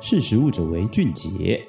识时务者为俊杰。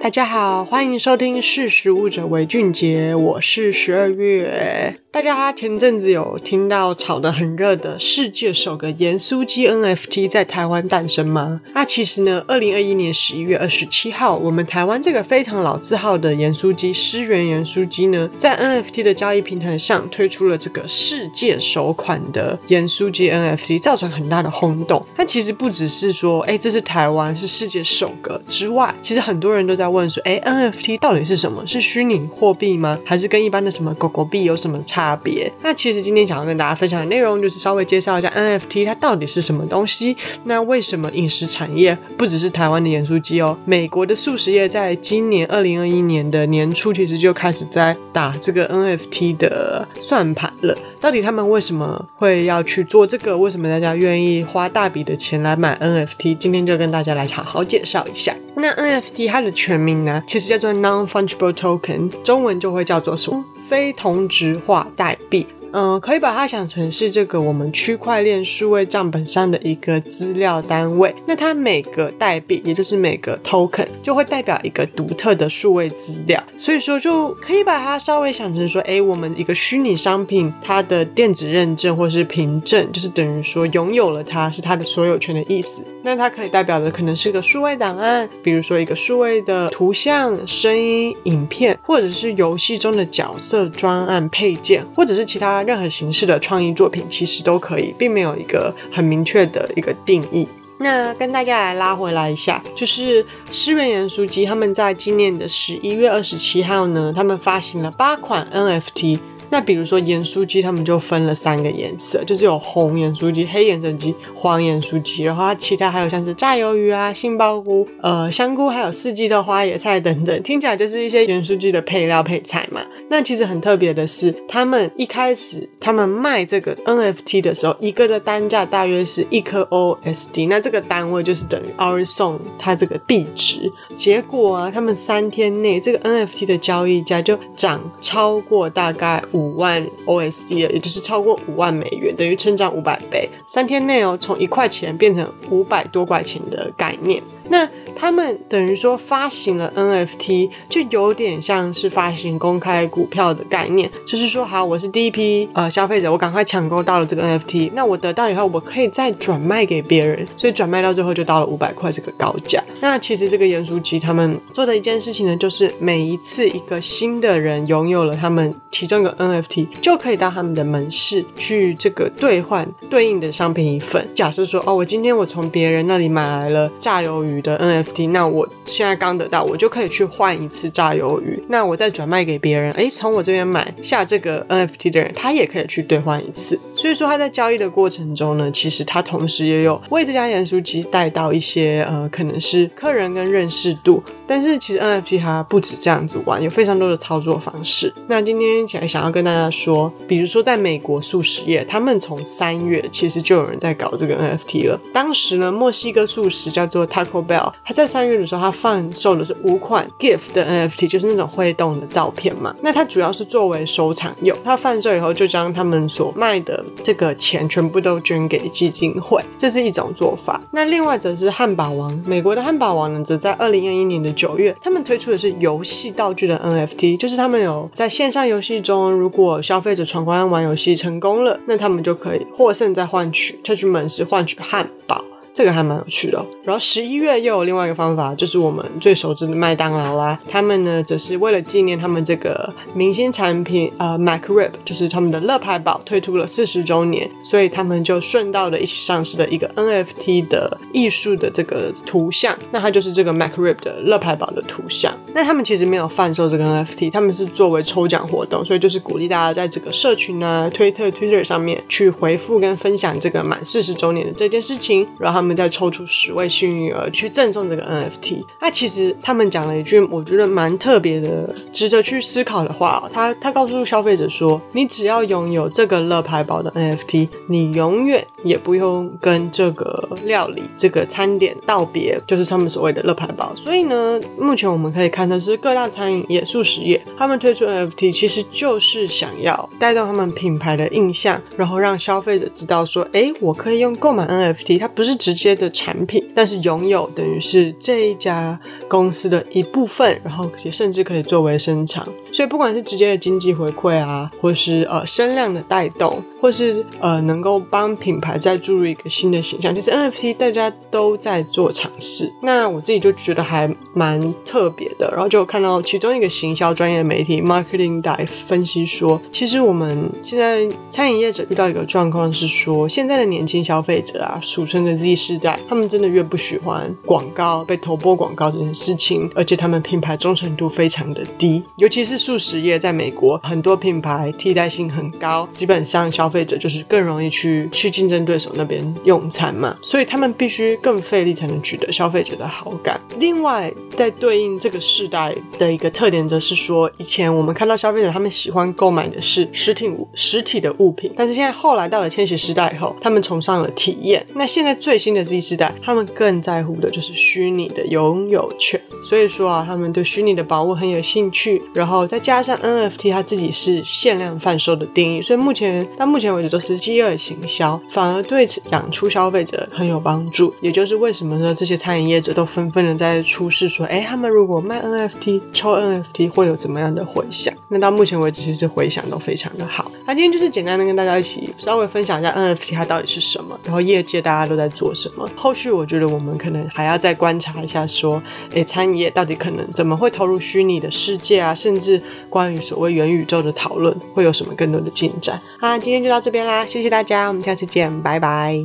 大家好，欢迎收听《识时务者为俊杰》，我是十二月。大家前阵子有听到炒得很热的世界首个盐酥鸡 NFT 在台湾诞生吗？那其实呢，二零二一年十一月二十七号，我们台湾这个非常老字号的盐酥鸡诗源盐酥鸡呢，在 NFT 的交易平台上推出了这个世界首款的盐酥鸡 NFT，造成很大的轰动。但其实不只是说，哎，这是台湾是世界首个之外，其实很多人都在问说，哎，NFT 到底是什么？是虚拟货币吗？还是跟一般的什么狗狗币有什么差？差别。那其实今天想要跟大家分享的内容，就是稍微介绍一下 NFT 它到底是什么东西。那为什么饮食产业不只是台湾的盐酥鸡哦？美国的素食业在今年二零二一年的年初，其实就开始在打这个 NFT 的算盘了。到底他们为什么会要去做这个？为什么大家愿意花大笔的钱来买 NFT？今天就跟大家来好好介绍一下。那 NFT 它的全名呢，其实叫做 Non-Fungible Token，中文就会叫做什么？非同质化代币。嗯，可以把它想成是这个我们区块链数位账本上的一个资料单位。那它每个代币，也就是每个 token，就会代表一个独特的数位资料。所以说，就可以把它稍微想成说，哎，我们一个虚拟商品，它的电子认证或是凭证，就是等于说拥有了它是它的所有权的意思。那它可以代表的可能是个数位档案，比如说一个数位的图像、声音、影片，或者是游戏中的角色、专案配件，或者是其他。任何形式的创意作品其实都可以，并没有一个很明确的一个定义。那跟大家来拉回来一下，就是诗源盐酥鸡他们在今年的十一月二十七号呢，他们发行了八款 NFT。那比如说盐酥鸡，他们就分了三个颜色，就是有红盐酥鸡、黑盐酥鸡、黄盐酥鸡，然后它其他还有像是炸鱿鱼啊、杏鲍菇、呃香菇，还有四季豆、花野菜等等，听起来就是一些盐酥鸡的配料配菜嘛。那其实很特别的是，他们一开始他们卖这个 NFT 的时候，一个的单价大约是一颗 OSD，那这个单位就是等于 OurSong 它这个币值。结果啊，他们三天内这个 NFT 的交易价就涨超过大概五。五万 OSD 了，也就是超过五万美元，等于成长五百倍。三天内哦，从一块钱变成五百多块钱的概念。那他们等于说发行了 NFT，就有点像是发行公开股票的概念，就是说，好，我是第一批呃消费者，我赶快抢购到了这个 NFT，那我得到以后，我可以再转卖给别人，所以转卖到最后就到了五百块这个高价。那其实这个盐酥鸡他们做的一件事情呢，就是每一次一个新的人拥有了他们其中一个 NFT，就可以到他们的门市去这个兑换对应的商品一份。假设说，哦，我今天我从别人那里买来了炸鱿鱼的 NFT，那我现在刚得到，我就可以去换一次炸鱿鱼。那我再转卖给别人，诶，从我这边买下这个 NFT 的人，他也可以去兑换一次。所以说他在交易的过程中呢，其实他同时也有为这家盐酥鸡带到一些呃，可能是客人跟认识度。但是其实 NFT 它不止这样子玩，有非常多的操作方式。那今天起来想要跟大家说，比如说在美国素食业，他们从三月其实就有人在搞这个 NFT 了。当时呢，墨西哥素食叫做 Taco Bell。在三月的时候，他贩售的是五款 GIF 的 NFT，就是那种会动的照片嘛。那它主要是作为收藏用。他贩售以后，就将他们所卖的这个钱全部都捐给基金会，这是一种做法。那另外则是汉堡王，美国的汉堡王呢，则在二零二一年的九月，他们推出的是游戏道具的 NFT，就是他们有在线上游戏中，如果消费者闯关玩游戏成功了，那他们就可以获胜再换取，再去门市换取汉堡。这个还蛮有趣的。然后十一月又有另外一个方法，就是我们最熟知的麦当劳啦。他们呢，则是为了纪念他们这个明星产品，呃，McRib，就是他们的乐牌堡推出了四十周年，所以他们就顺道的一起上市了一个 NFT 的艺术的这个图像。那它就是这个 MacRib 的乐牌堡的图像。那他们其实没有贩售这个 NFT，他们是作为抽奖活动，所以就是鼓励大家在这个社群啊、推特、Twitter 上面去回复跟分享这个满四十周年的这件事情，然后。他们再抽出十位幸运儿去赠送这个 NFT。那其实他们讲了一句我觉得蛮特别的、值得去思考的话。他他告诉消费者说：“你只要拥有这个乐牌堡的 NFT，你永远也不用跟这个料理、这个餐点道别，就是他们所谓的乐牌堡。”所以呢，目前我们可以看到是各大餐饮业、速食业，他们推出 NFT 其实就是想要带动他们品牌的印象，然后让消费者知道说：“哎，我可以用购买 NFT，它不是只直接的产品，但是拥有等于是这一家公司的一部分，然后也甚至可以作为生产。所以不管是直接的经济回馈啊，或是呃声量的带动，或是呃能够帮品牌再注入一个新的形象，其实 NFT 大家都在做尝试。那我自己就觉得还蛮特别的，然后就看到其中一个行销专业媒体 Marketing Dive 分析说，其实我们现在餐饮业者遇到一个状况是说，现在的年轻消费者啊，俗称的 Z 世代，他们真的越不喜欢广告被投播广告这件事情，而且他们品牌忠诚度非常的低，尤其是速食业，在美国很多品牌替代性很高，基本上消费者就是更容易去去竞争对手那边用餐嘛，所以他们必须更费力才能取得消费者的好感。另外，在对应这个世代的一个特点，则是说，以前我们看到消费者他们喜欢购买的是实体物、实体的物品，但是现在后来到了千禧时代以后，他们崇尚了体验。那现在最新新的 Z 世代，他们更在乎的就是虚拟的拥有权。所以说啊，他们对虚拟的宝物很有兴趣。然后再加上 NFT，它自己是限量贩售的定义，所以目前到目前为止都是饥饿行销，反而对养出消费者很有帮助。也就是为什么说？这些餐饮业者都纷纷的在出示说，哎，他们如果卖 NFT、抽 NFT 会有怎么样的回响？那到目前为止，其实回响都非常的好。那今天就是简单的跟大家一起稍微分享一下 NFT 它到底是什么，然后业界大家都在做什什么。后续我觉得我们可能还要再观察一下，说，哎，餐饮业到底可能怎么会投入虚拟的世界啊？甚至关于所谓元宇宙的讨论会有什么更多的进展？好，今天就到这边啦，谢谢大家，我们下次见，拜拜。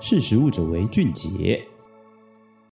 识时务者为俊杰。